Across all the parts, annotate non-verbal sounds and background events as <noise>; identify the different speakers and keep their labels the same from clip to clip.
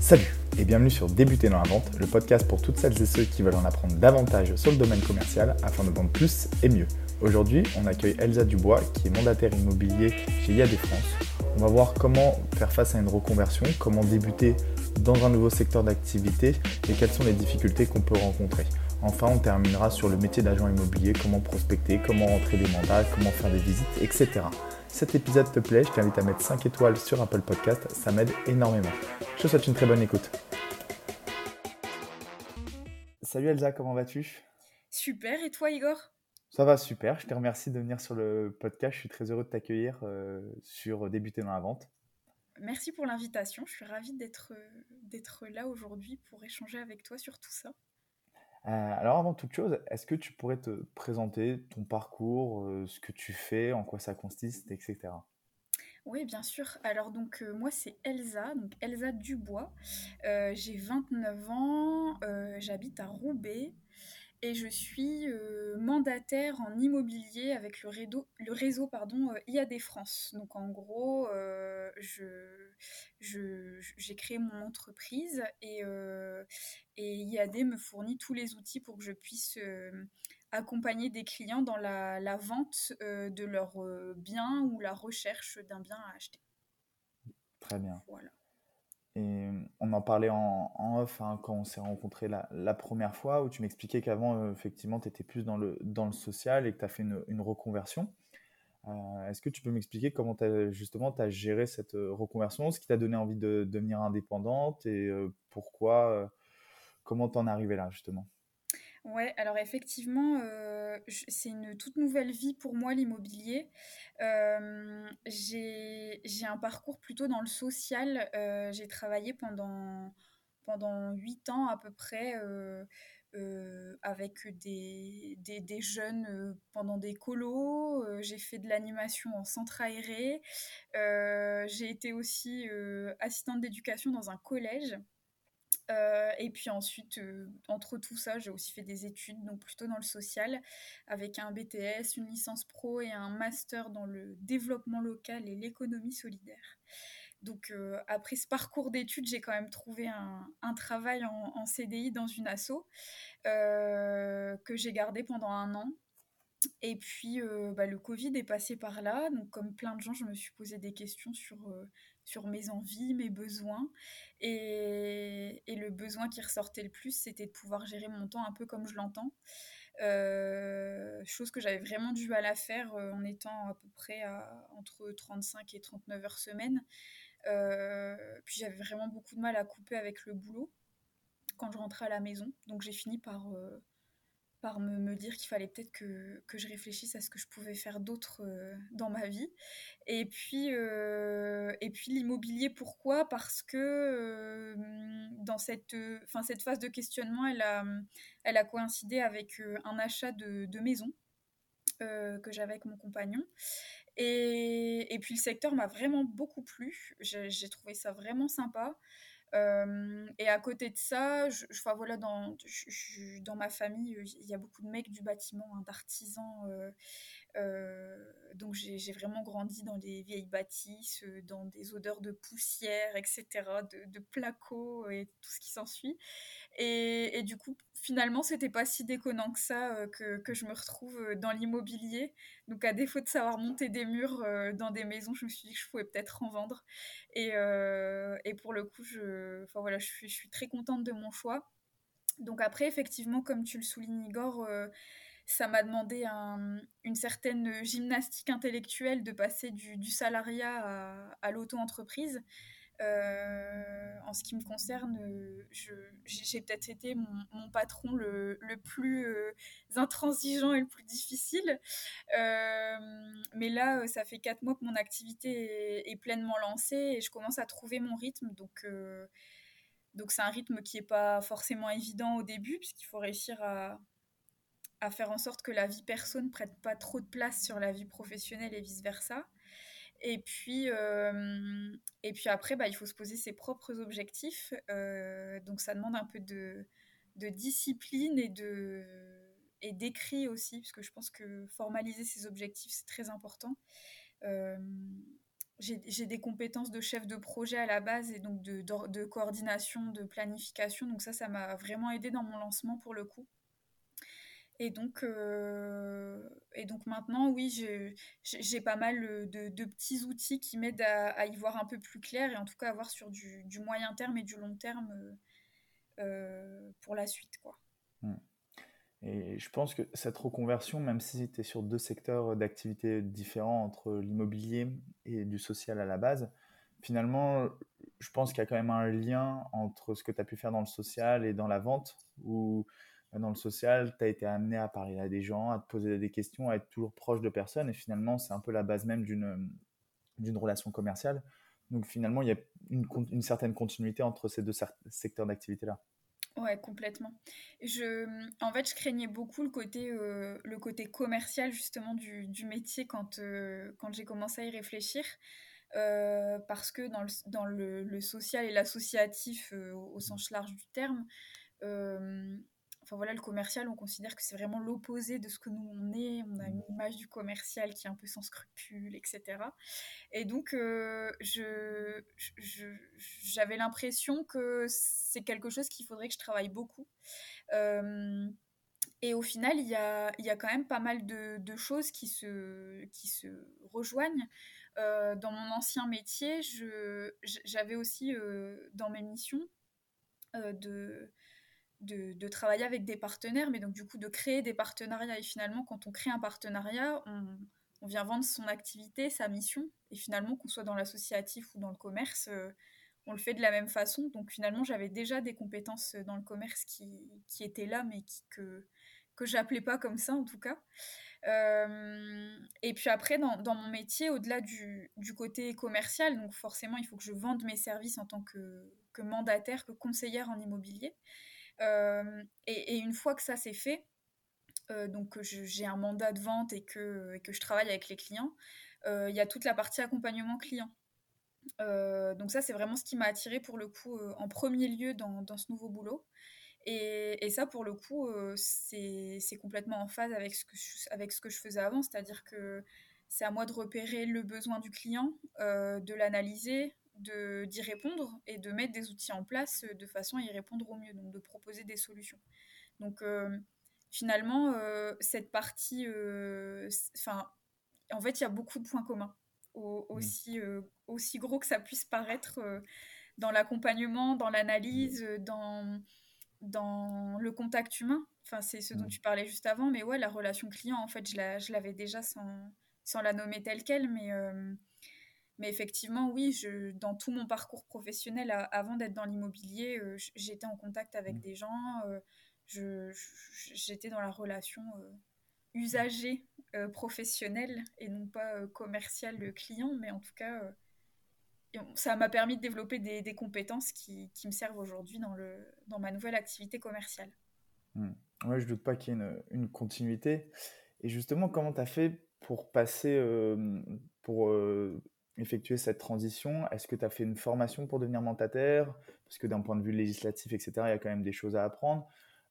Speaker 1: Salut et bienvenue sur Débuter dans la vente, le podcast pour toutes celles et ceux qui veulent en apprendre davantage sur le domaine commercial afin de vendre plus et mieux. Aujourd'hui, on accueille Elsa Dubois qui est mandataire immobilier chez IAD France. On va voir comment faire face à une reconversion, comment débuter dans un nouveau secteur d'activité et quelles sont les difficultés qu'on peut rencontrer. Enfin, on terminera sur le métier d'agent immobilier, comment prospecter, comment rentrer des mandats, comment faire des visites, etc. Cet épisode te plaît, je t'invite à mettre 5 étoiles sur Apple Podcast, ça m'aide énormément. Je te souhaite une très bonne écoute. Salut Elsa, comment vas-tu?
Speaker 2: Super, et toi Igor?
Speaker 1: Ça va super, je te remercie de venir sur le podcast, je suis très heureux de t'accueillir euh, sur Débuter dans la vente.
Speaker 2: Merci pour l'invitation, je suis ravie d'être là aujourd'hui pour échanger avec toi sur tout ça.
Speaker 1: Euh, alors avant toute chose, est-ce que tu pourrais te présenter ton parcours, euh, ce que tu fais, en quoi ça consiste, etc.
Speaker 2: Oui, bien sûr. Alors donc euh, moi c'est Elsa, donc Elsa Dubois. j'ai 29 ans, j'habite à Roubaix et je suis euh, mandataire en immobilier avec le réseau, le réseau pardon, euh, IAD France. Donc en gros, euh, j'ai créé mon entreprise et, et, IAD me fournit tous les outils pour que je puisse accompagner des clients dans la, la vente de leurs biens ou la recherche d'un bien à acheter.
Speaker 1: Très bien. Voilà. Et on en parlait en, off hein, quand on s'est rencontrés la, première fois, où tu m'expliquais qu'avant, euh, effectivement, tu étais plus dans le, dans le social et que tu as fait une, reconversion. Euh, est-ce que tu peux m'expliquer comment as, justement tu as géré cette euh, reconversion, ce qui t'a donné envie de devenir indépendante et pourquoi, comment t'en es arrivé là justement?
Speaker 2: Ouais, alors effectivement, euh, c'est une toute nouvelle vie pour moi, l'immobilier. Euh, j'ai un parcours plutôt dans le social. Euh, j'ai travaillé pendant, pendant 8 ans à peu près avec des, des, des jeunes pendant des colos. j'ai fait de l'animation en centre aéré. j'ai été aussi assistante d'éducation dans un collège. Euh, et puis ensuite, euh, entre tout ça, j'ai aussi fait des études, donc plutôt dans le social, avec un BTS, une licence pro et un master dans le développement local et l'économie solidaire. Donc euh, après ce parcours d'études, j'ai quand même trouvé un, travail en, CDI dans une asso que j'ai gardé pendant un an. Et puis bah, le Covid est passé par là, donc comme plein de gens, je me suis posé des questions sur sur mes envies, mes besoins. Et, le besoin qui ressortait le plus, c'était de pouvoir gérer mon temps un peu comme je l'entends. Euh, chose que j'avais vraiment du mal à faire euh, en étant à peu près entre 35 et 39 heures semaine. Euh, puis j'avais vraiment beaucoup de mal à couper avec le boulot quand je rentrais à la maison. Donc j'ai fini par par me, me dire qu'il fallait peut-être que, que, je réfléchisse à ce que je pouvais faire d'autre euh, dans ma vie. Et puis, euh, et puis l'immobilier, pourquoi? Parce que euh, dans cette, fin, cette phase de questionnement, elle a, elle a coïncidé avec un achat de, de maison que j'avais avec mon compagnon. Et, et, puis le secteur m'a vraiment beaucoup plu. J'ai trouvé ça vraiment sympa. Et à côté de ça, je, voilà, dans, dans ma famille, il y a beaucoup de mecs du bâtiment, hein, d'artisans. Donc j'ai vraiment grandi dans des vieilles bâtisses, dans des odeurs de poussière, etc., de, de placo et tout ce qui s'ensuit. Et, et, du coup, finalement, c'était pas si déconnant que ça euh, que, que, je me retrouve euh, dans l'immobilier. Donc, à défaut de savoir monter des murs euh, dans des maisons, je me suis dit que je pouvais peut-être en vendre. Et, et, pour le coup, je, voilà, je, suis, je suis très contente de mon choix. Donc, après, effectivement, comme tu le soulignes, Igor, ça m'a demandé un, une certaine gymnastique intellectuelle de passer du, du salariat à, à l'auto-entreprise. Euh, en ce qui me concerne, j'ai peut-être été mon, patron le, plus euh, intransigeant et le plus difficile. Euh, mais là, ça fait quatre mois que mon activité est, pleinement lancée et je commence à trouver mon rythme. Donc, c'est un rythme qui n'est pas forcément évident au début, puisqu'il faut réussir à, à faire en sorte que la vie perso ne prête pas trop de place sur la vie professionnelle et vice-versa. Et puis, euh, et puis après, bah, il faut se poser ses propres objectifs. Euh, donc ça demande un peu de, de discipline et de et d'écrit aussi, parce que je pense que formaliser ses objectifs, c'est très important. Euh, j'ai des compétences de chef de projet à la base et donc de, de, coordination, de planification. Donc ça, ça m'a vraiment aidé dans mon lancement pour le coup. Et donc, euh, et donc maintenant, oui, j'ai pas mal de, de, petits outils qui m'aident à, y voir un peu plus clair et en tout cas à voir sur du, du moyen terme et du long terme euh, pour la suite. Quoi.
Speaker 1: Mmh. Et je pense que cette reconversion, même si tu es sur deux secteurs d'activité différents entre l'immobilier et du social à la base, finalement, je pense qu'il y a quand même un lien entre ce que tu as pu faire dans le social et dans la vente, où dans le social, tu as été amené à parler à des gens, à te poser des questions, à être toujours proche de personnes, et finalement, c'est un peu la base même d'une relation commerciale. Donc finalement, il y a une, certaine continuité entre ces deux secteurs d'activité-là.
Speaker 2: Ouais, complètement. Je, en fait, je craignais beaucoup le côté, euh, le côté commercial justement du, métier quand, euh, quand j'ai commencé à y réfléchir. Euh, parce que dans le, dans le social et l'associatif au, sens large du terme, enfin voilà, le commercial, on considère que c'est vraiment l'opposé de ce que nous on est. On a une image du commercial qui est un peu sans scrupules, etc. Et donc, euh, je, j'avais l'impression que c'est quelque chose qu'il faudrait que je travaille beaucoup. Euh, et au final, il y a, il y a quand même pas mal de, de choses qui se, qui se rejoignent. Euh, dans mon ancien métier, je, j'avais aussi dans mes missions de de, travailler avec des partenaires, mais donc du coup de créer des partenariats. Et finalement, quand on crée un partenariat, on, vient vendre son activité, sa mission. Et finalement, qu'on soit dans l'associatif ou dans le commerce, euh, on le fait de la même façon. Donc finalement, j'avais déjà des compétences dans le commerce qui, étaient là, mais que, que j'appelais pas comme ça en tout cas. Euh, et puis après, dans, mon métier, au-delà du, du, côté commercial, donc forcément, il faut que je vende mes services en tant que, que mandataire, que conseillère en immobilier. Et, une fois que ça c'est fait, donc j'ai un mandat de vente et que, je travaille avec les clients, il y a toute la partie accompagnement client. donc ça, c'est vraiment ce qui m'a attiré pour le coup en premier lieu dans, ce nouveau boulot. Et, ça, pour le coup, c'est complètement en phase avec ce que je faisais avant, c'est-à-dire que c'est à moi de repérer le besoin du client, de l'analyser, d'y répondre et de mettre des outils en place de façon à y répondre au mieux, donc de proposer des solutions. Donc euh, finalement, euh, cette partie, euh, enfin, en fait, il y a beaucoup de points communs, aussi, aussi gros que ça puisse paraître dans l'accompagnement, dans l'analyse, dans, dans le contact humain. Enfin, c'est ce dont tu parlais juste avant, mais ouais, la relation client, en fait, je l'avais déjà sans, sans la nommer telle qu'elle, mais mais effectivement, oui, je, dans tout mon parcours professionnel, avant d'être dans l'immobilier, euh, j'étais en contact avec mmh. des gens, euh, j'étais dans la relation euh, usager professionnelle et non pas commerciale client, mais en tout cas, ça m'a permis de développer des, compétences qui, qui, me servent aujourd'hui dans, le, dans ma nouvelle activité commerciale.
Speaker 1: Mmh. Oui, je ne doute pas qu'il y ait une, une, continuité. Et justement, comment tu as fait pour passer, pour effectuer cette transition? Est-ce que tu as fait une formation pour devenir mandataire? Parce que d'un point de vue législatif, etc., il y a quand même des choses à apprendre.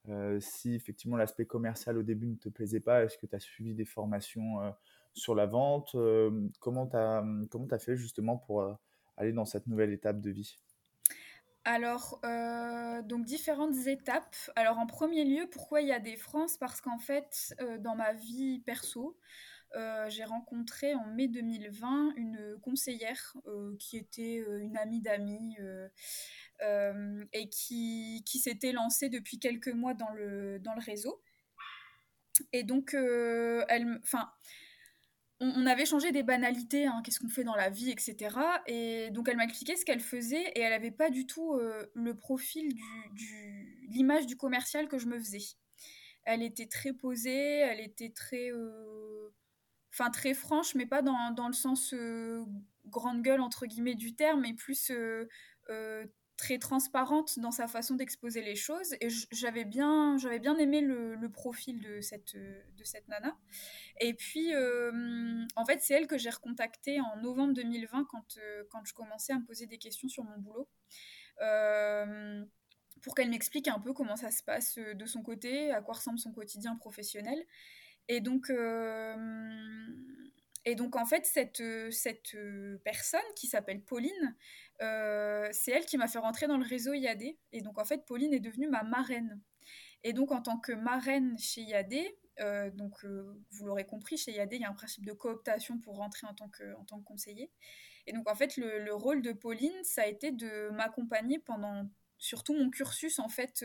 Speaker 1: Euh, si effectivement l'aspect commercial au début ne te plaisait pas, est-ce que tu as suivi des formations euh, sur la vente? Euh, Comment tu as, as fait justement pour aller dans cette nouvelle étape de vie?
Speaker 2: Alors, donc différentes étapes. Alors en premier lieu, pourquoi il y a des France Parce qu'en fait, dans ma vie perso, euh, j'ai rencontré en mai 2020 une conseillère euh, qui était euh, une amie d'amis et qui, qui s'était lancée depuis quelques mois dans le, dans le réseau. Et donc, elle, on, avait changé des banalités, hein, qu'est-ce qu'on fait dans la vie, etc. Et donc, elle m'a ce qu'elle faisait et elle n'avait pas du tout le profil du, du l'image du commercial que je me faisais. Elle était très posée, elle était très enfin très franche, mais pas dans, dans le sens euh, grande gueule entre guillemets du terme, mais plus euh, euh, très transparente dans sa façon d'exposer les choses. Et j'avais bien, j'avais bien aimé le, profil de cette, de cette nana. Et puis, en fait, c'est elle que j'ai recontactée en novembre 2020 quand, quand je commençais à me poser des questions sur mon boulot. pour qu'elle m'explique un peu comment ça se passe de son côté, à quoi ressemble son quotidien professionnel. Et donc, euh, et donc en fait, cette, cette personne qui s'appelle Pauline, c'est elle qui m'a fait rentrer dans le réseau IAD. Et donc en fait, Pauline est devenue ma marraine. Et donc en tant que marraine chez IAD, donc vous l'aurez compris, chez IAD, il y a un principe de cooptation pour rentrer en tant que, en tant conseiller. Et donc en fait, le, le rôle de Pauline, ça a été de m'accompagner pendant surtout mon cursus en fait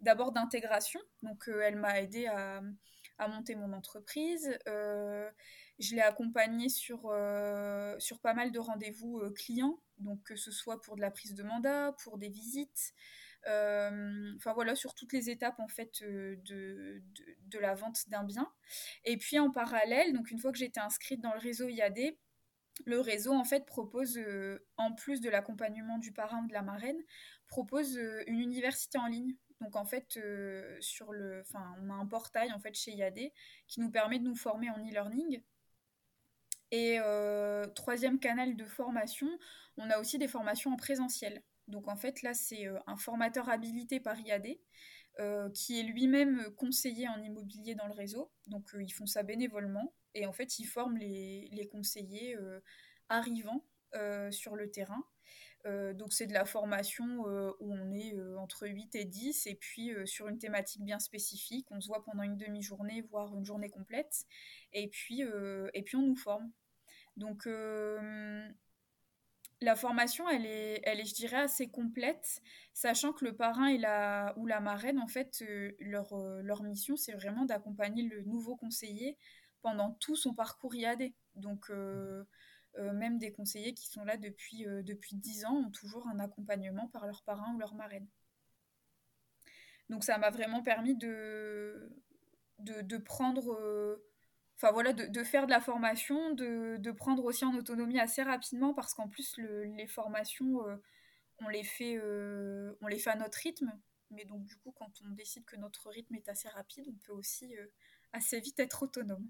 Speaker 2: d'abord d'intégration. Donc elle m'a aidé à, à, monter mon entreprise. je l'ai accompagnée sur, sur pas mal de rendez-vous clients, donc que ce soit pour de la prise de mandat, pour des visites. Enfin voilà, sur toutes les étapes en fait de, de, de la vente d'un bien. Et puis en parallèle, donc une fois que j'étais inscrite dans le réseau IAD, le réseau en fait propose, en plus de l'accompagnement du parrain ou de la marraine, propose une université en ligne. Donc en fait, sur le, enfin, on a un portail en fait chez IAD qui nous permet de nous former en e-learning. Et troisième canal de formation, on a aussi des formations en présentiel. Donc en fait là, c'est un formateur habilité par IAD qui est lui-même conseiller en immobilier dans le réseau. Donc ils font ça bénévolement et en fait, ils forment les, conseillers euh, arrivant euh, sur le terrain. Euh, donc c'est de la formation où on est entre 8 et 10 et puis sur une thématique bien spécifique, on se voit pendant une demi-journée, voire une journée complète, et puis, et puis on nous forme. Donc la formation, elle est, elle est, je dirais, assez complète, sachant que le parrain et la, ou la marraine, en fait, leur, leur mission, c'est vraiment d'accompagner le nouveau conseiller pendant tout son parcours IAD. Donc, euh, euh, même des conseillers qui sont là depuis, euh, depuis 10 ans ont toujours un accompagnement par leur parrain ou leur marraine. Donc, ça m'a vraiment permis de, de, prendre. Enfin voilà, de, faire de la formation, de, prendre aussi en autonomie assez rapidement parce qu'en plus les formations, on, les fait, on les fait à notre rythme. Mais donc du coup, quand on décide que notre rythme est assez rapide, on peut aussi assez vite être autonome.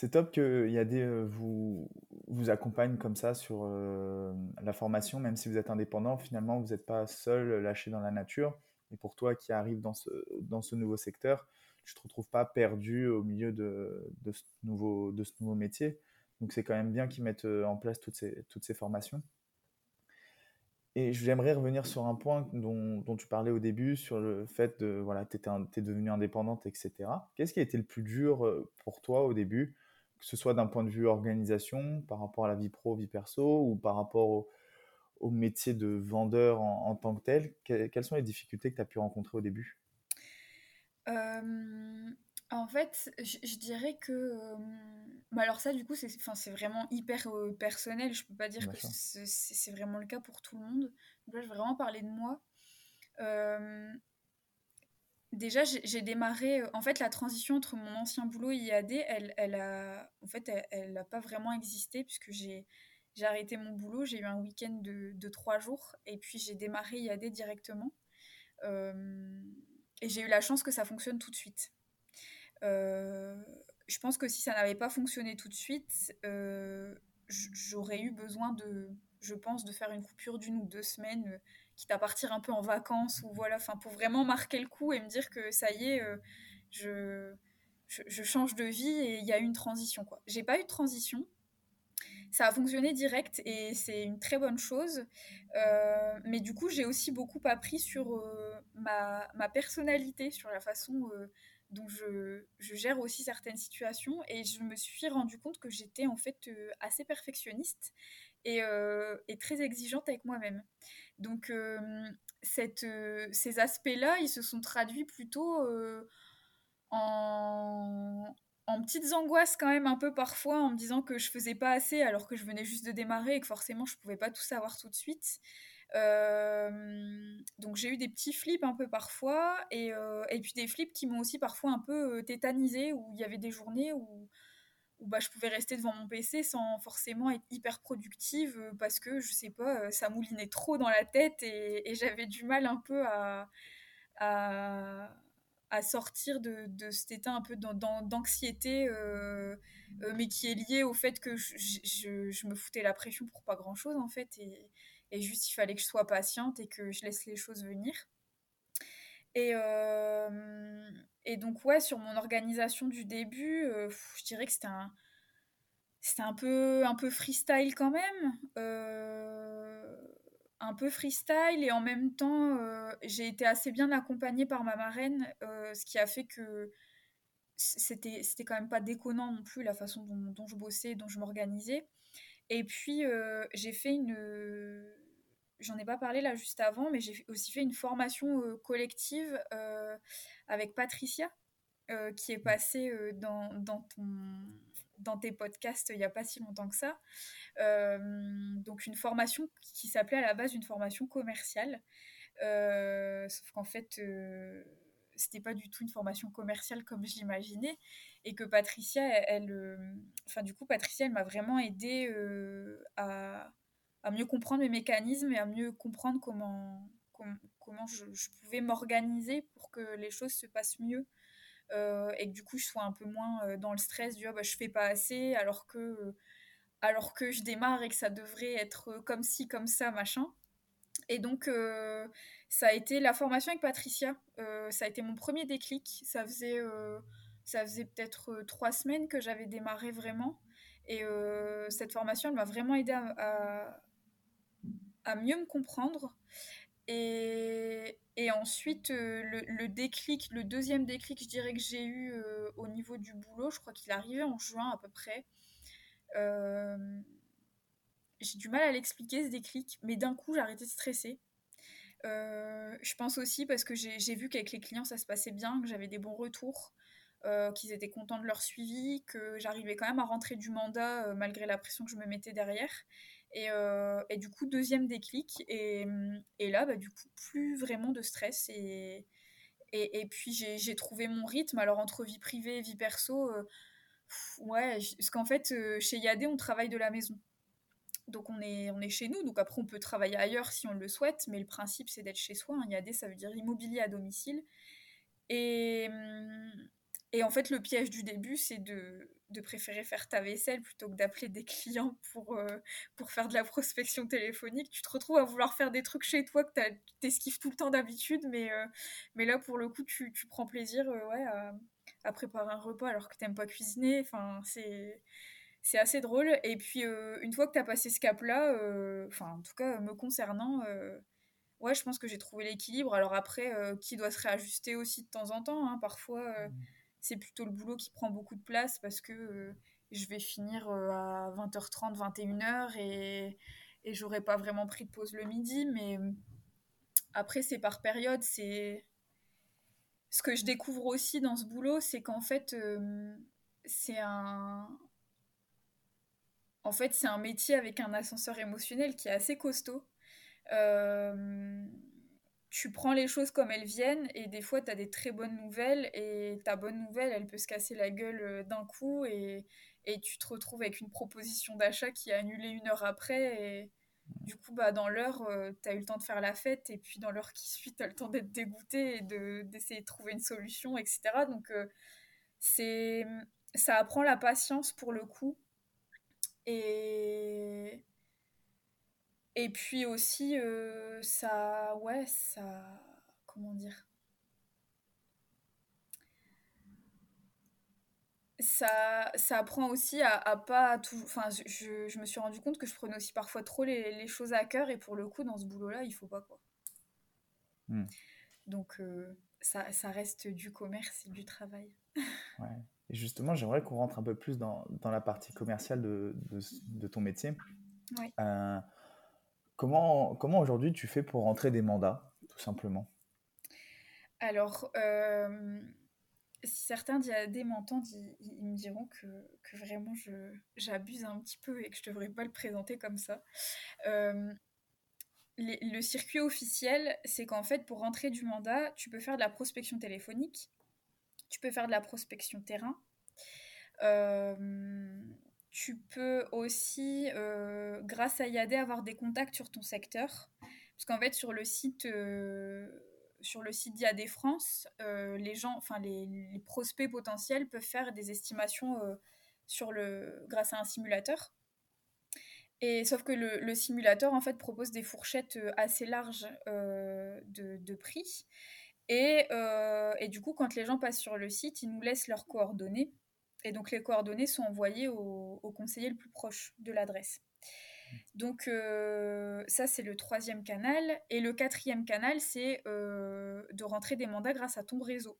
Speaker 1: C'est top qu'il y a des euh, vous vous accompagne comme ça sur euh, la formation, même si vous êtes indépendant, finalement vous n'êtes pas seul, lâché dans la nature. Et pour toi qui arrive dans ce, dans ce nouveau secteur, tu te retrouves pas perdu au milieu de, de, ce, nouveau, de ce nouveau métier. Donc c'est quand même bien qu'ils mettent euh, en place toutes ces, toutes ces formations. Et j'aimerais revenir sur un point dont, dont, tu parlais au début, sur le fait de, voilà, tu es devenue indépendante, etc. Qu'est-ce qui a été le plus dur euh, pour toi au début, que ce soit d'un point de vue organisation, par rapport à la vie pro, vie perso, ou par rapport au, métier de vendeur en, tant que tel Quelles sont les difficultés que tu as pu rencontrer au début?
Speaker 2: Euh, En fait, je, dirais que... Euh, bah, alors ça, du coup, c'est c'est vraiment hyper euh, personnel. Je peux pas dire que c'est vraiment le cas pour tout le monde. Donc là, je vais vraiment parler de moi. Euh, déjà, j'ai démarré... Euh, en fait, la transition entre mon ancien boulot et IAD, elle, elle a... En fait, elle n'a pas vraiment existé puisque j'ai j'ai arrêté mon boulot. J'ai eu un week-end de, de trois jours et puis j'ai démarré IAD directement. et j'ai eu la chance que ça fonctionne tout de suite. Euh, je pense que si ça n'avait pas fonctionné tout de suite, euh, j'aurais eu besoin de, je pense, de faire une coupure d'une ou deux semaines, euh, quitte à partir un peu en vacances ou voilà, enfin pour vraiment marquer le coup et me dire que ça y est, euh, je, change de vie et il y a une transition quoi. J'ai pas eu de transition. Ça a fonctionné direct et c'est une très bonne chose. mais du coup, j'ai aussi beaucoup appris sur ma, ma, personnalité, sur la façon donc je, gère aussi certaines situations et je me suis rendu compte que j'étais en fait euh, assez perfectionniste euh, et, très exigeante avec moi-même. Donc euh, cette, ces aspects-là, ils se sont traduits plutôt en, en petites angoisses quand même un peu parfois en me disant que je faisais pas assez alors que je venais juste de démarrer et que forcément je pouvais pas tout savoir tout de suite. Euh, donc j'ai eu des petits flips un peu parfois et, euh, et puis des flips qui m'ont aussi parfois un peu euh, tétanisé où il y avait des journées où, où bah, je pouvais rester devant mon PC sans forcément être hyper productive parce que je sais pas, ça moulinait trop dans la tête et, j'avais du mal un peu à, sortir de, cet état un peu d'anxiété mais qui est lié au fait que je, me foutais la pression pour pas grand chose en fait et, et juste, il fallait que je sois patiente et que je laisse les choses venir. Et, euh, et donc, ouais, sur mon organisation du début, euh, je dirais que c'était un, un peu, un peu freestyle quand même. Euh, un peu freestyle et en même temps, j'ai été assez bien accompagnée par ma marraine, ce qui a fait que c'était, c'était quand même pas déconnant non plus la façon dont, dont je bossais, dont je m'organisais. Et puis, j'ai fait une. J'en ai pas parlé là juste avant, mais j'ai aussi fait une formation collective avec Patricia, qui est passée dans, dans tes podcasts il n'y a pas si longtemps que ça. Euh, donc une formation qui s'appelait à la base une formation commerciale. Euh, sauf qu'en fait, euh, c'était pas du tout une formation commerciale comme je l'imaginais. Et que Patricia, elle, enfin du coup, Patricia, elle m'a vraiment aidé à, à, mieux comprendre mes mécanismes et à mieux comprendre comment, comment je, pouvais m'organiser pour que les choses se passent mieux euh, et que du coup je sois un peu moins euh, dans le stress du oh, bah, je fais pas assez alors que, euh, alors que je démarre et que ça devrait être comme ci, comme ça, machin. Et donc ça a été la formation avec Patricia, ça a été mon premier déclic, ça faisait, ça faisait peut-être trois semaines que j'avais démarré vraiment. Et cette formation, elle m'a vraiment aidé à, mieux me comprendre. Et, et ensuite, euh, le, déclic, le deuxième déclic, je dirais que j'ai eu euh, au niveau du boulot, je crois qu'il arrivait en juin à peu près. Euh, j'ai du mal à l'expliquer ce déclic, mais d'un coup, j'ai arrêté de stresser. je pense aussi parce que j'ai vu qu'avec les clients, ça se passait bien, que j'avais des bons retours, qu'ils étaient contents de leur suivi, que j'arrivais quand même à rentrer du mandat malgré la pression que je me mettais derrière. Euh, et, du coup, deuxième déclic. Et, là, bah, du coup, plus vraiment de stress. Et, et, puis, j'ai trouvé mon rythme. Alors, entre vie privée et vie perso, euh, ouais, parce qu'en fait, euh, chez Yadé, on travaille de la maison. Donc, on est, on est chez nous. Donc, après, on peut travailler ailleurs si on le souhaite. Mais le principe, c'est d'être chez soi. Hein. Yadé, ça veut dire immobilier à domicile. Et, et en fait, le piège du début, c'est de de préférer faire ta vaisselle plutôt que d'appeler des clients pour, euh, pour faire de la prospection téléphonique. Tu te retrouves à vouloir faire des trucs chez toi que tu t'esquives tout le temps d'habitude, mais, euh, mais là, pour le coup, tu, tu prends plaisir euh, ouais, à, préparer un repas alors que tu n'aimes pas cuisiner. Enfin, c'est c'est assez drôle. Et puis, une fois que tu as passé ce cap-là, enfin, en tout cas, me concernant, ouais, je pense que j'ai trouvé l'équilibre. Alors après, qui doit se réajuster aussi de temps en temps. Hein. Parfois, mmh c'est plutôt le boulot qui prend beaucoup de place parce que euh, je vais finir euh, à 20h30, 21h et, et j'aurai pas vraiment pris de pause le midi. Mais euh, après, c'est par période. C'est ce que je découvre aussi dans ce boulot, c'est qu'en fait, c'est un en fait, c'est un métier avec un ascenseur émotionnel qui est assez costaud. Tu prends les choses comme elles viennent et des fois tu as des très bonnes nouvelles et ta bonne nouvelle elle peut se casser la gueule euh, d'un coup et, tu te retrouves avec une proposition d'achat qui est annulée une heure après et du coup bah dans l'heure euh, tu as eu le temps de faire la fête et puis dans l'heure qui suit tu as le temps d'être dégoûté et d'essayer de, trouver une solution etc donc euh, c'est ça apprend la patience pour le coup et et puis aussi, euh, ça, ouais, ça, comment dire? Ça, ça apprend aussi à, à pas tout. Enfin, je, je, me suis rendu compte que je prenais aussi parfois trop les, les choses à cœur et pour le coup, dans ce boulot-là, il faut pas quoi. Hmm. Donc, euh, ça, ça, reste du commerce et du travail. <laughs>
Speaker 1: ouais. Et justement, j'aimerais qu'on rentre un peu plus dans, dans la partie commerciale de, de, de ton métier. Ouais. Euh, Comment, aujourd'hui tu fais pour rentrer des mandats, tout simplement?
Speaker 2: Alors, euh, si certains m'entendent, ils, ils, me diront que, que vraiment j'abuse un petit peu et que je ne devrais pas le présenter comme ça. Euh, le circuit officiel, c'est qu'en fait, pour rentrer du mandat, tu peux faire de la prospection téléphonique, tu peux faire de la prospection terrain, euh, tu peux aussi, euh, grâce à IAD, avoir des contacts sur ton secteur. Parce qu'en fait, sur le site, euh, site d'IAD France, euh, les gens, les, prospects potentiels peuvent faire des estimations sur le, grâce à un simulateur. Et sauf que le, simulateur en fait propose des fourchettes assez larges de, prix. Et, du coup, quand les gens passent sur le site, ils nous laissent leurs coordonnées Et donc les coordonnées sont envoyées au, conseiller le plus proche de l'adresse. Donc euh, ça, c'est le troisième canal. Et le quatrième canal, c'est euh, de rentrer des mandats grâce à ton réseau.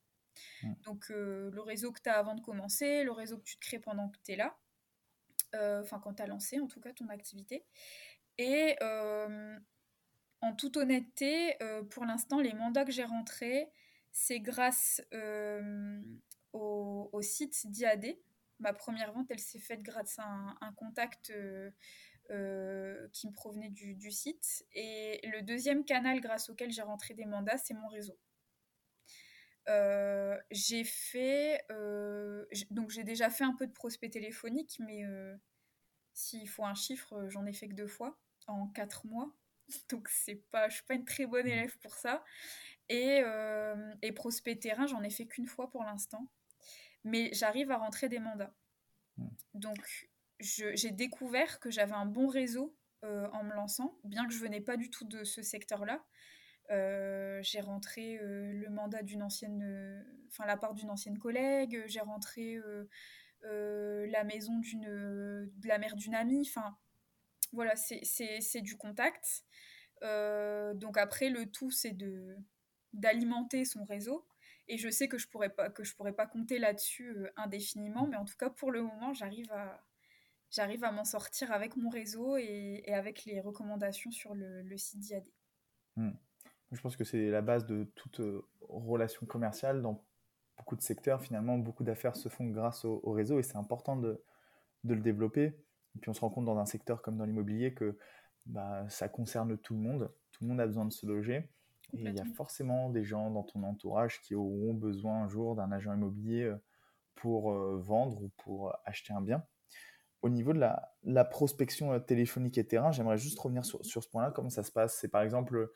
Speaker 2: Donc euh, le réseau que tu as avant de commencer, le réseau que tu te crées pendant que tu es là, enfin quand tu as lancé en tout cas ton activité. Et en toute honnêteté, pour l'instant, les mandats que j'ai rentrés, c'est grâce au, site d'IAD. Ma première vente, elle s'est faite grâce à un, contact euh, euh, qui me provenait du, site. Et le deuxième canal grâce auquel j'ai rentré des mandats, c'est mon réseau. Euh, j'ai fait donc j'ai déjà fait un peu de prospect téléphonique, mais s'il faut un chiffre, j'en ai fait que deux fois en quatre mois. <laughs> Donc c'est pas, je suis pas une très bonne élève pour ça. Et, et prospect terrain, j'en ai fait qu'une fois pour l'instant mais j'arrive à rentrer des mandats. Hmm. Donc, j'ai découvert que j'avais un bon réseau euh, en me lançant, bien que je venais pas du tout de ce secteur-là. Euh, j'ai rentré euh, le mandat d'une ancienne, enfin la part d'une ancienne collègue. J'ai rentré la maison d'une, de la mère d'une amie. Enfin, voilà, c'est du contact. donc après, le tout, c'est de d'alimenter son réseau. Et je sais que je pourrais pas que je pourrais pas compter là-dessus euh, indéfiniment, mais en tout cas pour le moment, j'arrive à j'arrive à m'en sortir avec mon réseau et, avec les recommandations sur le, site d'IAD.
Speaker 1: Hmm. Je pense que c'est la base de toute euh, relation commerciale dans beaucoup de secteurs. Finalement, beaucoup d'affaires se font grâce au, réseau et c'est important de, de, le développer. Et puis on se rend compte dans un secteur comme dans l'immobilier que bah, ça concerne tout le monde. Tout le monde a besoin de se loger il y a forcément des gens dans ton entourage qui auront besoin un jour d'un agent immobilier euh, pour euh, vendre ou pour acheter un bien. Au niveau de la, prospection euh, téléphonique et terrain, j'aimerais juste revenir sur, ce point-là. Comment ça se passe C'est par exemple,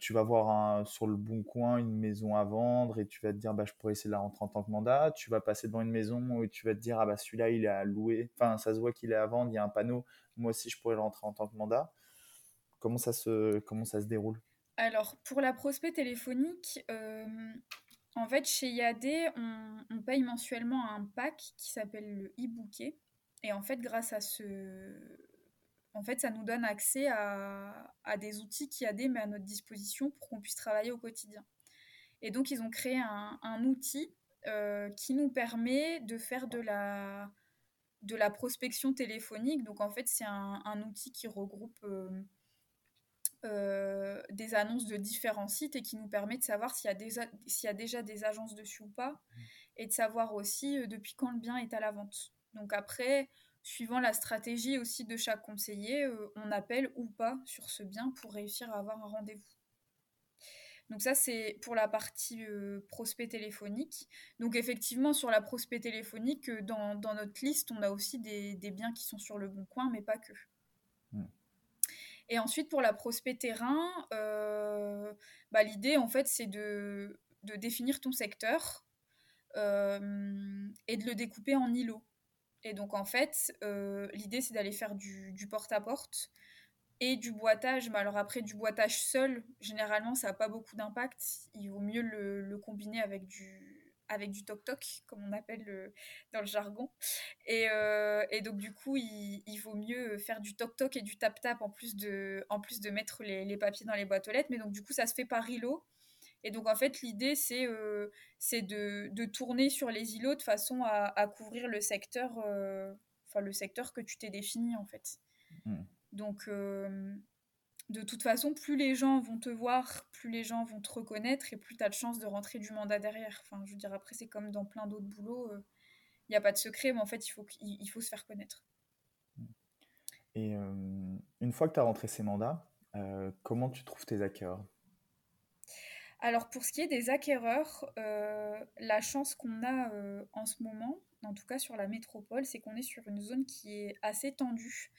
Speaker 1: tu vas voir sur le bon coin une maison à vendre et tu vas te dire bah, je pourrais essayer de la rentrer en tant que mandat. Tu vas passer devant une maison et tu vas te dire ah bah celui-là il est à louer. Enfin, ça se voit qu'il est à vendre, il y a un panneau. Moi aussi je pourrais le rentrer en tant que mandat. Comment ça se, comment ça se déroule?
Speaker 2: Alors, pour la prospect téléphonique, euh, en fait, chez IAD, on, paye mensuellement un pack qui s'appelle le e-bouquet. Et en fait, grâce à ce. En fait, ça nous donne accès à, des outils qu'IAD met à notre disposition pour qu'on puisse travailler au quotidien. Et donc, ils ont créé un, outil euh, qui nous permet de faire de la, de la prospection téléphonique. Donc, en fait, c'est un, outil qui regroupe. Euh, euh, des annonces de différents sites et qui nous permet de savoir s'il y, a déjà des agences dessus ou pas mmh. et de savoir aussi euh, depuis quand le bien est à la vente. Donc après, suivant la stratégie aussi de chaque conseiller, euh, on appelle ou pas sur ce bien pour réussir à avoir un rendez-vous. Donc ça, c'est pour la partie prospect téléphonique. Donc effectivement, sur la prospect téléphonique, dans, notre liste, on a aussi des, des, biens qui sont sur le bon coin, mais pas que. Et ensuite, pour la prospect terrain, euh, bah, l'idée, en fait, c'est de, de, définir ton secteur euh, et de le découper en îlots. Et donc, en fait, euh, l'idée, c'est d'aller faire du porte-à-porte et du boitage. Mais alors, après, du boitage seul, généralement, ça n'a pas beaucoup d'impact. Il vaut mieux le combiner avec du, avec du toc-toc, comme on appelle dans le jargon. Et, euh, et donc, du coup, il, il, vaut mieux faire du toc-toc et du tap-tap en, plus de, en plus de mettre les, les, papiers dans les boîtes aux lettres. Mais donc, du coup, ça se fait par îlot. Et donc, en fait, l'idée, c'est euh, de, de, tourner sur les îlots de façon à, à couvrir le secteur, euh, enfin, le secteur que tu t'es défini, en fait. Mmh. Donc, de toute façon, plus les gens vont te voir, plus les gens vont te reconnaître et plus tu as de chances de rentrer du mandat derrière. Enfin, je veux dire, après, c'est comme dans plein d'autres boulots. Il euh, n'y a pas de secret, mais en fait, il faut, il faut se faire connaître.
Speaker 1: Et euh, une fois que tu as rentré ces mandats, euh, comment tu trouves tes acquéreurs?
Speaker 2: Alors pour ce qui est des acquéreurs, la chance qu'on a en ce moment, en tout cas sur la métropole, c'est qu'on est sur une zone qui est assez tendue.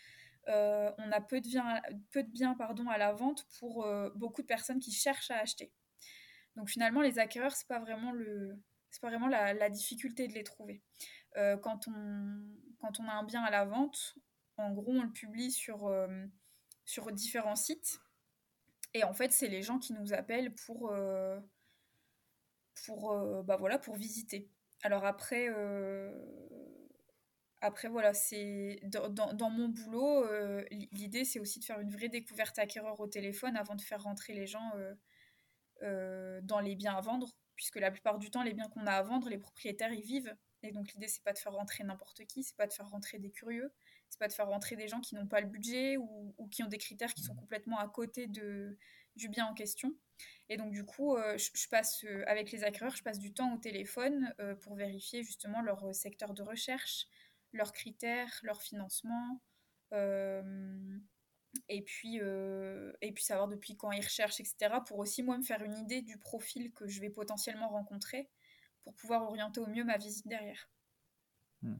Speaker 2: Euh, on a peu de biens, peu de biens pardon, à la vente pour euh, beaucoup de personnes qui cherchent à acheter. Donc finalement, les acquéreurs, ce n'est pas vraiment, le, pas vraiment la, difficulté de les trouver. Euh, quand, on, quand on a un bien à la vente, en gros, on le publie sur, sur différents sites. Et en fait, c'est les gens qui nous appellent pour, pour, bah voilà, pour visiter. alors après, après, voilà, c'est dans, mon boulot, euh, l'idée c'est aussi de faire une vraie découverte acquéreur au téléphone avant de faire rentrer les gens euh, euh, dans les biens à vendre, puisque la plupart du temps, les biens qu'on a à vendre, les propriétaires y vivent. Et donc l'idée c'est pas de faire rentrer n'importe qui, c'est pas de faire rentrer des curieux, c'est pas de faire rentrer des gens qui n'ont pas le budget ou, qui ont des critères qui sont complètement à côté de, du bien en question. Et donc du coup, je, passe avec les acquéreurs, je passe du temps au téléphone pour vérifier justement leur secteur de recherche, leurs critères, leur financement, euh, et, puis, euh, et puis savoir depuis quand ils recherchent, etc. Pour aussi moi me faire une idée du profil que je vais potentiellement rencontrer pour pouvoir orienter au mieux ma visite derrière.
Speaker 1: Hmm.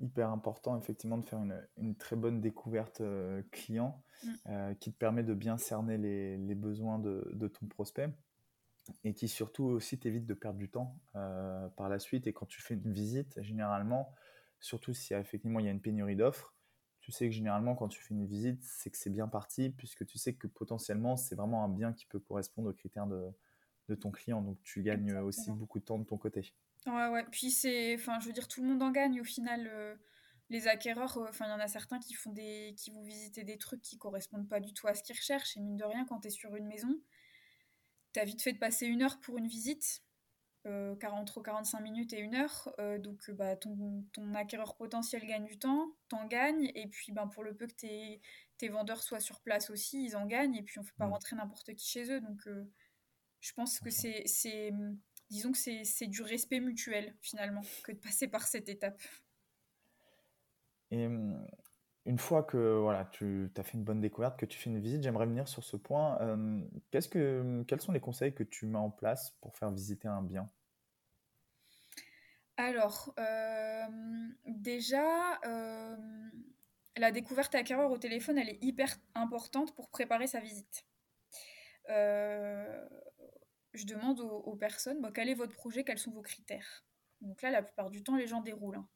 Speaker 1: Hyper important effectivement de faire une, une très bonne découverte euh, client hmm. qui te permet de bien cerner les, les besoins de, de, ton prospect et qui surtout aussi t'évite de perdre du temps par la suite. Et quand tu fais une visite, généralement, surtout si effectivement il y a une pénurie d'offres, tu sais que généralement quand tu fais une visite, c'est que c'est bien parti, puisque tu sais que potentiellement c'est vraiment un bien qui peut correspondre aux critères de, de ton client. Donc tu gagnes aussi beaucoup de temps de ton côté.
Speaker 2: Ouais, ouais. Puis c'est, enfin, je veux dire, tout le monde en gagne au final. Euh, les acquéreurs, euh, enfin, il y en a certains qui font des, qui vont visiter des trucs qui correspondent pas du tout à ce qu'ils recherchent. Et mine de rien, quand tu es sur une maison, tu as vite fait de passer une heure pour une visite. 40 45 minutes et une heure. Euh, donc bah, ton, ton, acquéreur potentiel gagne du temps, t'en gagnes. Et puis ben, pour le peu que tes, tes, vendeurs soient sur place aussi, ils en gagnent. Et puis on ne fait pas rentrer n'importe qui chez eux. Donc euh, je pense que c'est, disons que c'est, du respect mutuel finalement que de passer par cette étape.
Speaker 1: Et hum, une fois que voilà, tu as fait une bonne découverte, que tu fais une visite, j'aimerais venir sur ce point. Euh, quels sont les conseils que tu mets en place pour faire visiter un bien?
Speaker 2: Alors, euh, déjà, euh, la découverte acquéreur au téléphone, elle est hyper importante pour préparer sa visite. je demande aux, personnes, quel est votre projet, quels sont vos critères? Donc là, la plupart du temps, les gens déroulent. Hein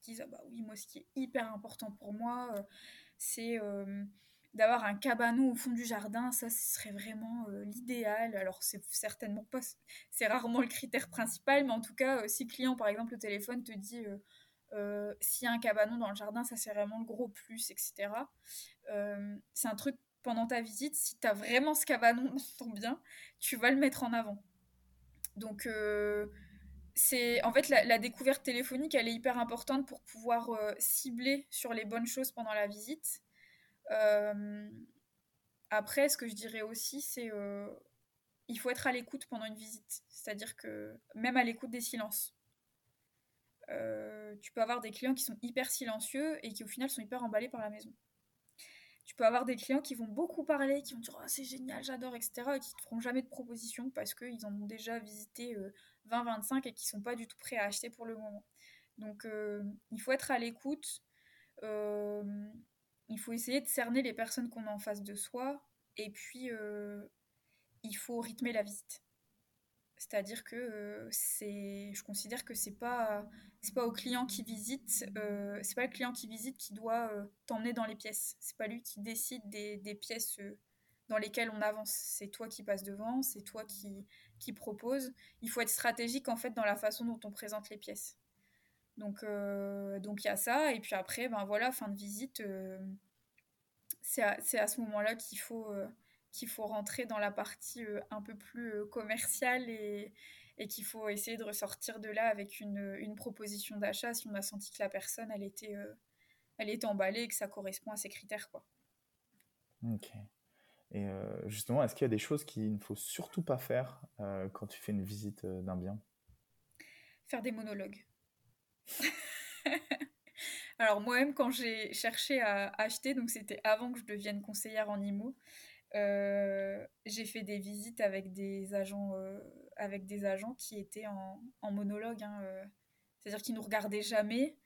Speaker 2: disent ah bah oui moi ce qui est hyper important pour moi euh, c'est euh, d'avoir un cabanon au fond du jardin ça ce serait vraiment euh, l'idéal. Alors c'est certainement pas c'est rarement le critère principal mais en tout cas si le client par exemple au téléphone te dit s'il y a un cabanon dans le jardin ça c'est vraiment le gros plus etc c'est un truc pendant ta visite si tu as vraiment ce cabanon <laughs> dans ton bien tu vas le mettre en avant. Donc c'est en fait la, découverte téléphonique, elle est hyper importante pour pouvoir euh, cibler sur les bonnes choses pendant la visite. Euh, après, ce que je dirais aussi, c'est euh, il faut être à l'écoute pendant une visite, c'est-à-dire que même à l'écoute des silences. tu peux avoir des clients qui sont hyper silencieux et qui au final sont hyper emballés par la maison. Tu peux avoir des clients qui vont beaucoup parler, qui vont dire oh, c'est génial, j'adore, etc. et qui ne te feront jamais de proposition parce qu'ils en ont déjà visité 20-25 et qui sont pas du tout prêts à acheter pour le moment. Donc euh, il faut être à l'écoute, euh, il faut essayer de cerner les personnes qu'on a en face de soi et puis euh, il faut rythmer la visite. C'est-à-dire que c'est, je considère que c'est pas c'est pas au client qui visite, c'est pas le client qui visite qui doit t'emmener dans les pièces. C'est pas lui qui décide des, pièces dans lesquelles on avance. C'est toi qui passes devant, c'est toi qui, propose. Il faut être stratégique en fait dans la façon dont on présente les pièces. Donc euh, donc il y a ça et puis après ben voilà fin de visite. Euh, c'est à, à, ce moment-là qu'il faut euh, qu'il faut rentrer dans la partie un peu plus commerciale et, et qu'il faut essayer de ressortir de là avec une, une proposition d'achat si on a senti que la personne elle était elle était emballée et que ça correspond à ses critères quoi.
Speaker 1: Ok. Et euh, justement, est-ce qu'il y a des choses qu'il ne faut surtout pas faire euh, quand tu fais une visite euh, d'un bien?
Speaker 2: Faire des monologues. <laughs> Alors moi-même, quand j'ai cherché à acheter, donc c'était avant que je devienne conseillère en IMO, j'ai fait des visites avec des agents, avec des agents qui étaient en, monologue. Hein, C'est-à-dire qu'ils nous regardaient jamais,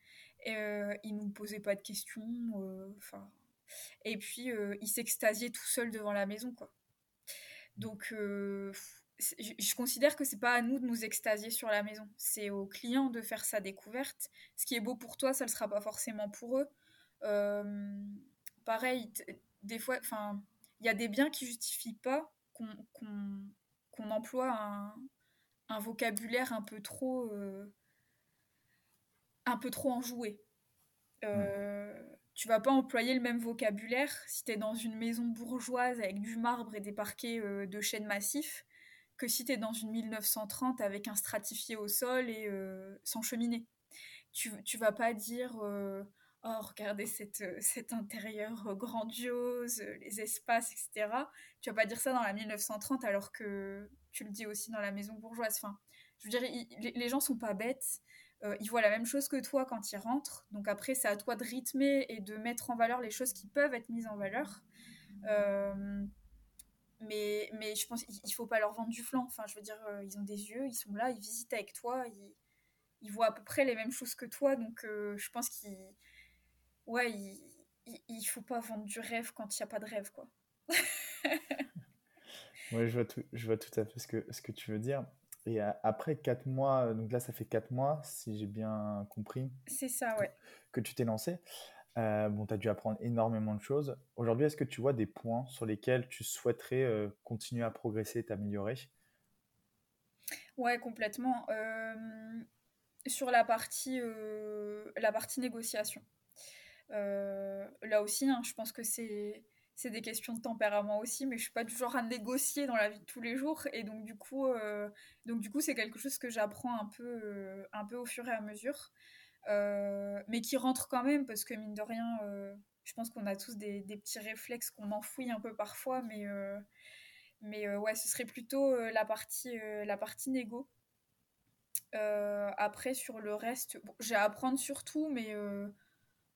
Speaker 2: et, ils nous posaient pas de questions. Enfin, et puis, euh, il s'extasiait tout seul devant la maison, quoi. Donc, euh, je, considère que c'est pas à nous de nous extasier sur la maison. C'est au client de faire sa découverte. Ce qui est beau pour toi, ça ne sera pas forcément pour eux. Euh, pareil, des fois, enfin, y a des biens qui justifient pas qu'on emploie un, un vocabulaire un peu trop, un peu trop enjoué. Euh, tu vas pas employer le même vocabulaire si tu es dans une maison bourgeoise avec du marbre et des parquets euh, de chêne massif que si tu es dans une 1930 avec un stratifié au sol et euh, sans cheminée. Tu, tu vas pas dire Oh, regardez cette, cet intérieur grandiose, les espaces, etc. Tu vas pas dire ça dans la 1930 alors que tu le dis aussi dans la maison bourgeoise. Enfin, je veux dire, les gens sont pas bêtes. Euh, ils voient la même chose que toi quand ils rentrent. Donc après, c'est à toi de rythmer et de mettre en valeur les choses qui peuvent être mises en valeur. Euh, mais, mais je pense qu'il faut pas leur vendre du flanc. Enfin, je veux dire, euh, ils ont des yeux, ils sont là, ils visitent avec toi, ils, voient à peu près les mêmes choses que toi. Donc je pense qu'il ouais, il, il, faut pas vendre du rêve quand il n'y a pas de rêve, quoi. <laughs>
Speaker 1: ouais, je vois, tout, je vois tout à fait ce que, ce que tu veux dire. Et après 4 mois, donc là ça fait 4 mois si j'ai bien compris.
Speaker 2: C'est ça, ouais.
Speaker 1: Que tu t'es lancé. Euh, bon, tu as dû apprendre énormément de choses. Aujourd'hui, est-ce que tu vois des points sur lesquels tu souhaiterais euh, continuer à progresser et t'améliorer?
Speaker 2: Ouais, complètement. Euh, sur la partie, la partie négociation. Là aussi, hein, je pense que c'est c'est des questions de tempérament aussi, mais je suis pas du genre à négocier dans la vie de tous les jours, et donc du coup, euh, donc du coup, c'est quelque chose que j'apprends un peu, euh, un peu au fur et à mesure, euh, mais qui rentre quand même parce que mine de rien, je pense qu'on a tous des, des petits réflexes qu'on enfouit un peu parfois, mais mais ouais, ce serait plutôt la partie, la partie négo. après sur le reste, j'ai à apprendre surtout, mais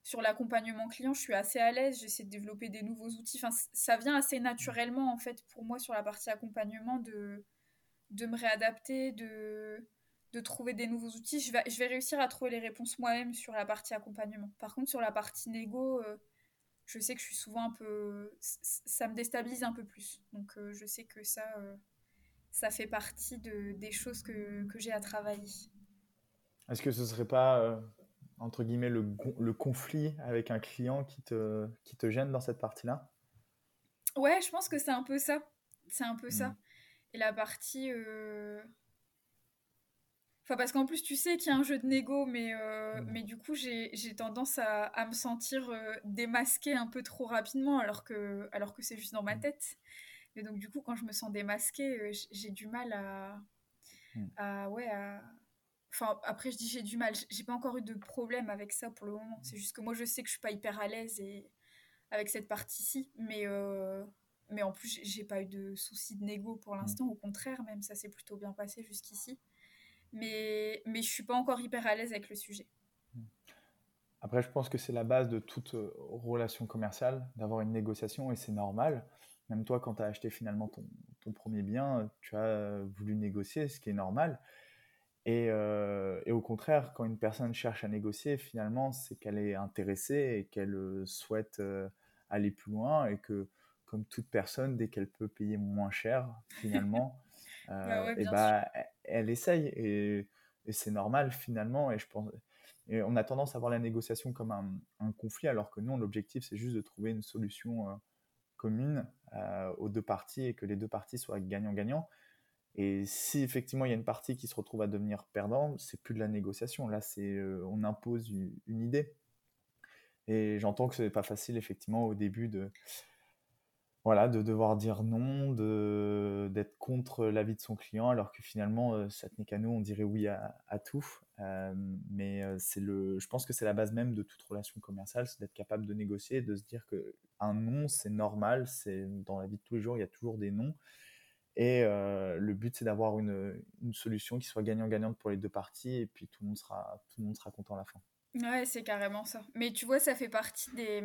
Speaker 2: sur l'accompagnement client, je suis assez à l'aise, j'essaie de développer des nouveaux outils. Enfin, ça vient assez naturellement, en fait, pour moi, sur la partie accompagnement, de, de me réadapter, de, de trouver des nouveaux outils. Je vais, je vais réussir à trouver les réponses moi-même sur la partie accompagnement. Par contre, sur la partie négo, euh, je sais que je suis souvent un peu... Ça me déstabilise un peu plus. Donc, euh, je sais que ça, euh, ça fait partie de, des choses que, que j'ai à travailler.
Speaker 1: Est-ce que ce serait pas entre guillemets, le, le, conflit avec un client qui te, qui te gêne dans cette partie-là?
Speaker 2: Ouais, je pense que c'est un peu ça. C'est un peu ça. Hmm. Et la partie. Euh, enfin, parce qu'en plus, tu sais qu'il y a un jeu de négo, mais, euh, hmm. mais du coup, j'ai tendance à, à, me sentir euh, démasquée un peu trop rapidement, alors que, alors que c'est juste dans ma hmm. tête. Et donc, du coup, quand je me sens démasquée, j'ai du mal à, à, ouais, à, Enfin, après, je dis j'ai du mal. J'ai pas encore eu de problème avec ça pour le moment. C'est juste que moi, je sais que je suis pas hyper à l'aise et... avec cette partie-ci. Mais, euh... mais en plus, j'ai pas eu de soucis de négo pour mm. l'instant. Au contraire, même, ça s'est plutôt bien passé jusqu'ici. Mais... mais je suis pas encore hyper à l'aise avec le sujet. Mm.
Speaker 1: Après, je pense que c'est la base de toute euh, relation commerciale, d'avoir une négociation et c'est normal. Même toi, quand tu as acheté finalement ton, ton, premier bien, tu as voulu négocier, ce qui est normal. Euh, et, au contraire, quand une personne cherche à négocier, finalement, c'est qu'elle est intéressée et qu'elle euh, souhaite euh, aller plus loin et que, comme toute personne, dès qu'elle peut payer moins cher, finalement, <laughs> bah et bah, elle, essaye. Et, c'est normal, finalement. Et, je pense, et on a tendance à voir la négociation comme un, un conflit, alors que non, l'objectif, c'est juste de trouver une solution commune aux deux parties et que les deux parties soient gagnant-gagnant. Et si effectivement il y a une partie qui se retrouve à devenir perdant, c'est plus de la négociation. Là, c'est euh, on impose une, idée. Et j'entends que ce n'est pas facile effectivement au début de voilà de devoir dire non, d'être contre l'avis de son client, alors que finalement euh, ça tenait qu'à nous, on dirait oui à, tout. Euh, mais c'est le, je pense que c'est la base même de toute relation commerciale, c'est d'être capable de négocier, de se dire que un non c'est normal, c'est dans la vie de tous les jours il y a toujours des noms et le but, c'est d'avoir une, une, solution qui soit gagnant-gagnante pour les deux parties, et puis tout le monde sera, tout le monde sera content à la fin.
Speaker 2: Ouais, c'est carrément ça. Mais tu vois, ça fait partie des,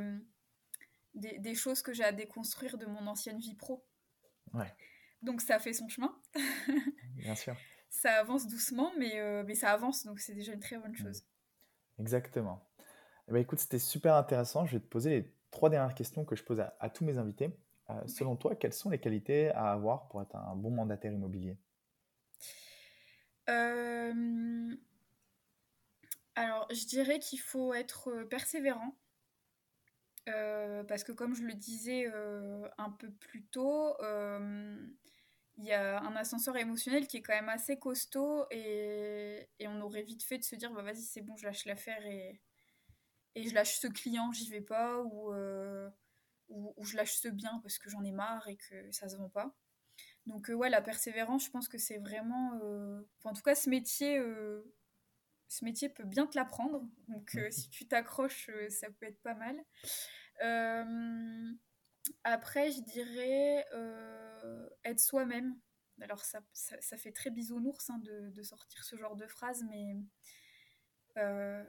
Speaker 2: des, des choses que j'ai à déconstruire de mon ancienne vie pro.
Speaker 1: Ouais.
Speaker 2: Donc ça fait son chemin. <laughs>
Speaker 1: Bien sûr.
Speaker 2: ça avance doucement, mais, euh, mais ça avance, donc c'est déjà une très bonne chose.
Speaker 1: Exactement. Eh ben, écoute, c'était super intéressant. Je vais te poser les trois dernières questions que je pose à, à tous mes invités. Euh, selon toi, quelles sont les qualités à avoir pour être un bon mandataire immobilier?
Speaker 2: Euh, Alors, je dirais qu'il faut être euh, persévérant. parce que comme je le disais un peu plus tôt, il y a un ascenseur émotionnel qui est quand même assez costaud et, et on aurait vite fait de se dire bah vas-y c'est bon je lâche l'affaire et, et je lâche ce client j'y vais pas ou, euh, ou, je lâche ce bien parce que j'en ai marre et que ça se vend pas. Donc euh, ouais la persévérance je pense que c'est vraiment euh, en tout cas ce métier ce métier peut bien te l'apprendre. Donc si tu t'accroches ça peut être pas mal. Après je dirais être soi-même. Alors ça, ça, fait très bisounours hein, de, de, sortir ce genre de phrase, mais euh,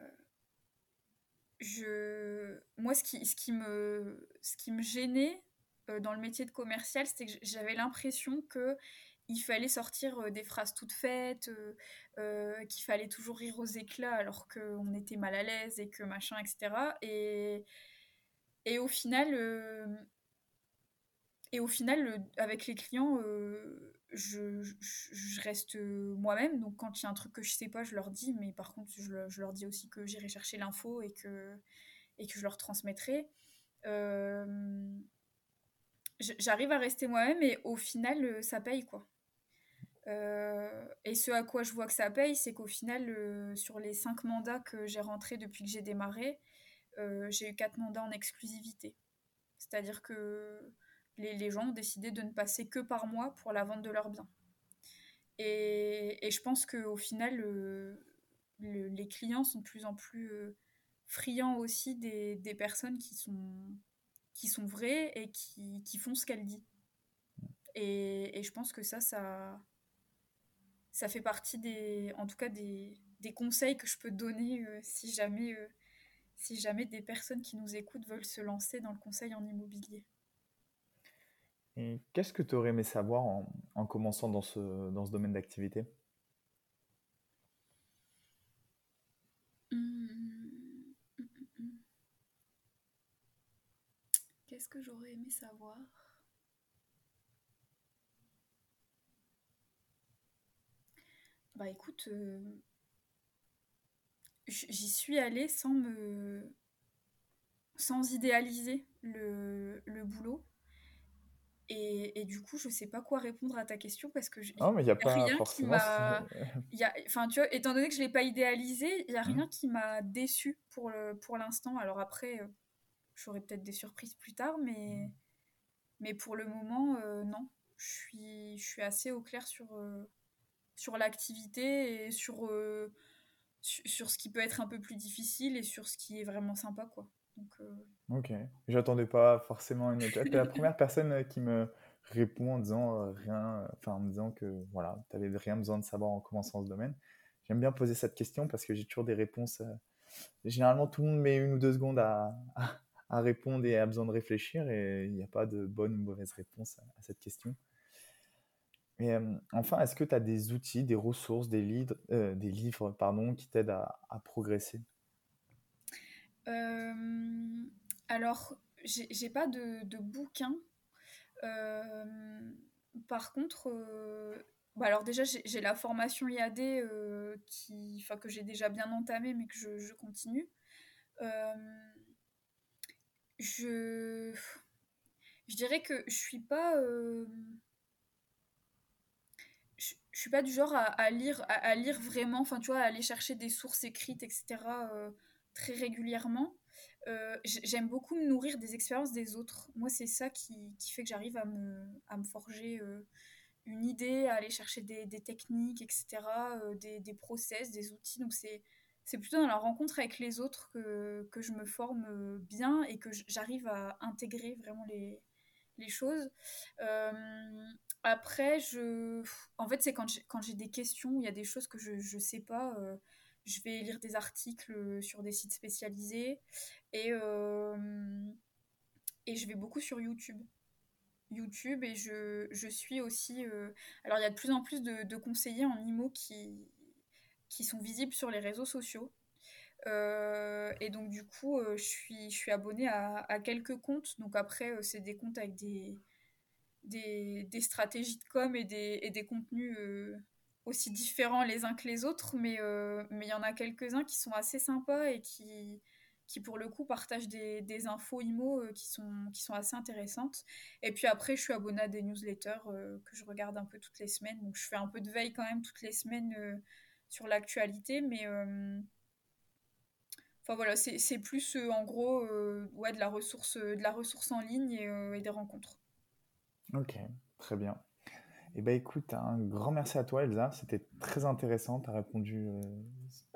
Speaker 2: je, moi ce qui, me, qui me gênait euh, dans le métier de commercial, c'était que j'avais l'impression que il fallait sortir euh, des phrases toutes faites, qu'il fallait toujours rire aux éclats alors qu'on était mal à l'aise et que machin, etc. Et, et au final, et au final, avec les clients, euh, je, reste moi-même. Donc quand il y a un truc que je sais pas, je leur dis. Mais par contre, je, leur dis aussi que j'irai chercher l'info et que, et que je leur transmettrai. Euh, j'arrive à rester moi-même et au final, euh, ça paye quoi. et ce à quoi je vois que ça paye, c'est qu'au final, sur les cinq mandats que j'ai rentrés depuis que j'ai démarré, j'ai eu quatre mandats en exclusivité. C'est-à-dire que les, gens ont décidé de ne passer que par moi pour la vente de leurs biens. Et, je pense qu'au final, les clients sont de plus en plus euh, friands aussi des, personnes qui sont, vraies et qui, font ce qu'elles disent. Et, je pense que ça, ça, fait partie des, en tout cas des, conseils que je peux donner euh, euh, si jamais des personnes qui nous écoutent veulent se lancer dans le conseil en immobilier.
Speaker 1: Et qu'est-ce que tu aurais aimé savoir en, commençant dans ce, dans ce domaine d'activité?
Speaker 2: Mmh. Qu'est-ce que j'aurais aimé savoir? Bah écoute, euh, j'y suis allée sans me sans idéaliser le, le boulot. Et, et, du coup, je sais pas quoi répondre à ta question parce que
Speaker 1: non, mais il y a, pas rien qui m'a.
Speaker 2: Enfin, tu vois, étant donné que je l'ai pas idéalisé, il y a rien mmh. qui m'a déçu pour le, pour l'instant. Alors après, euh, j'aurai peut-être des surprises plus tard, mais mmh. mais pour le moment, euh, non. Je suis je suis assez au clair sur euh, sur l'activité et sur sur ce qui peut être un peu plus difficile et sur ce qui est vraiment sympa, quoi.
Speaker 1: Euh, ok, j'attendais pas forcément une Tu la première personne euh, qui me répond en disant euh, rien, enfin en me disant que voilà, tu n'avais rien besoin de savoir en commençant ce domaine. J'aime bien poser cette question parce que j'ai toujours des réponses. généralement, tout le monde met une ou deux secondes à, répondre et a besoin de réfléchir et il n'y a pas de bonne ou mauvaise réponse à, cette question. Et enfin, est-ce que tu as des outils, des ressources, des, livres, des livres pardon, qui t'aident à progresser?
Speaker 2: Euh, alors, j'ai pas de, bouquin. Euh, par contre, euh, bah alors déjà, j'ai la formation IAD qui, que j'ai déjà bien entamée, mais que je, continue. je, dirais que je suis pas suis pas du genre à, lire à, lire vraiment enfin tu vois à aller chercher des sources écrites etc très régulièrement. Euh, j'aime beaucoup me nourrir des expériences des autres. Moi, c'est ça qui, fait que j'arrive à me, forger euh, une idée, à aller chercher des, techniques, etc., euh, des, process, des outils. Donc, c'est, plutôt dans la rencontre avec les autres que, je me forme bien et que j'arrive à intégrer vraiment les, choses. après, en fait, c'est quand j'ai des questions, il y a des choses que je ne sais pas je vais lire des articles euh, sur des sites spécialisés et, euh, et je vais beaucoup sur YouTube. YouTube et je, je suis aussi... Euh, alors il y a de plus en plus de, conseillers en IMO qui, qui sont visibles sur les réseaux sociaux. et donc du coup, je, suis, je suis abonnée à, à quelques comptes. Donc après, c'est des comptes avec des, des, des, stratégies de com et des, et des contenus aussi différents les uns que les autres, mais euh, mais il y en a quelques-uns qui sont assez sympas et qui, qui pour le coup partagent des, infos IMO qui, sont, qui sont assez intéressantes. Et puis après, je suis abonnée à des newsletters que je regarde un peu toutes les semaines. Donc je fais un peu de veille quand même toutes les semaines sur l'actualité, mais Enfin voilà, c'est plus euh, en gros euh, ouais, de, la ressource, de la ressource en ligne et, euh, des rencontres.
Speaker 1: Ok, très bien. Eh ben écoute, un grand merci à toi Elsa, c'était très intéressant, tu as répondu,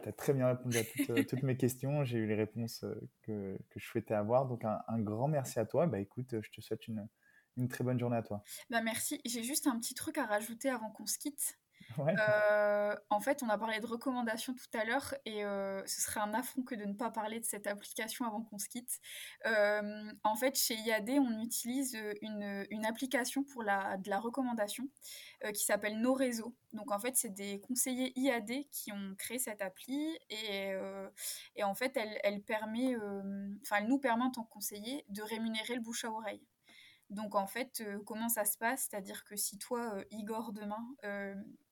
Speaker 1: as très bien répondu à toutes, mes questions, j'ai eu les réponses que, que, je souhaitais avoir, donc un, grand merci à toi, bah écoute, je te souhaite une, une très bonne journée à toi.
Speaker 2: Bah merci, j'ai juste un petit truc à rajouter avant qu'on se quitte. Euh, en fait, on a parlé de recommandations tout à l'heure et euh, ce serait un affront que de ne pas parler de cette application avant qu'on se quitte. Euh, en fait, chez IAD, on utilise une, application pour la, de la recommandation qui s'appelle Nos Réseaux. Donc, en fait, c'est des conseillers IAD qui ont créé cette appli et, et en fait, elle, elle permet, enfin, elle nous permet en tant que conseiller de rémunérer le bouche à oreille. Donc en fait, comment ça se passe? C'est-à-dire que si toi, Igor, demain,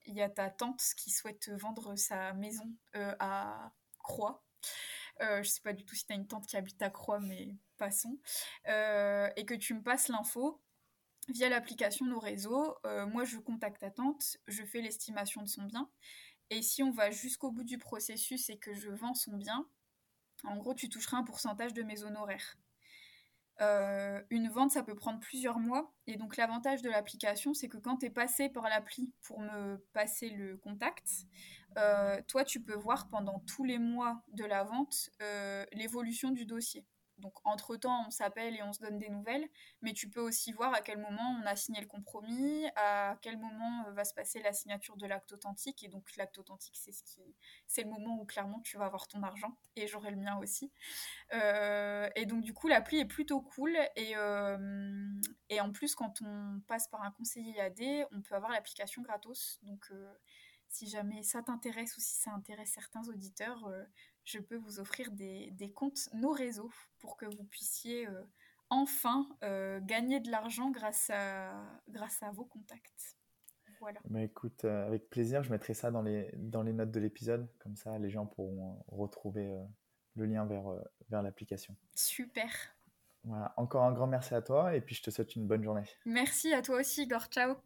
Speaker 2: il y a ta tante qui souhaite vendre sa maison euh, à Croix. Euh, je sais pas du tout si tu as une tante qui habite à Croix, mais passons. Euh, et que tu me passes l'info via l'application Nos Réseaux. Moi, je contacte ta tante, je fais l'estimation de son bien. Et si on va jusqu'au bout du processus et que je vends son bien, en gros, tu toucheras un pourcentage de mes honoraires. Euh, une vente, ça peut prendre plusieurs mois. Et donc l'avantage de l'application, c'est que quand tu es passé par l'appli pour me passer le contact, euh, toi, tu peux voir pendant tous les mois de la vente euh, l'évolution du dossier. Donc, entre-temps, on s'appelle et on se donne des nouvelles, mais tu peux aussi voir à quel moment on a signé le compromis, à quel moment euh, va se passer la signature de l'acte authentique. Et donc, l'acte authentique, c'est ce qui, c'est le moment où clairement tu vas avoir ton argent, et j'aurai le mien aussi. Euh, et donc, du coup, l'appli est plutôt cool. Et, euh, et en plus, quand on passe par un conseiller AD, on peut avoir l'application gratos. Donc, si jamais ça t'intéresse ou si ça intéresse certains auditeurs, je peux vous offrir des, comptes nos réseaux pour que vous puissiez euh, enfin euh, gagner de l'argent grâce à, grâce à vos contacts.
Speaker 1: Voilà. Mais écoute, euh, avec plaisir, je mettrai ça dans les, dans les notes de l'épisode, comme ça les gens pourront retrouver le lien vers, vers l'application.
Speaker 2: Super.
Speaker 1: Voilà, encore un grand merci à toi et puis je te souhaite une bonne journée.
Speaker 2: Merci à toi aussi, Igor. Ciao.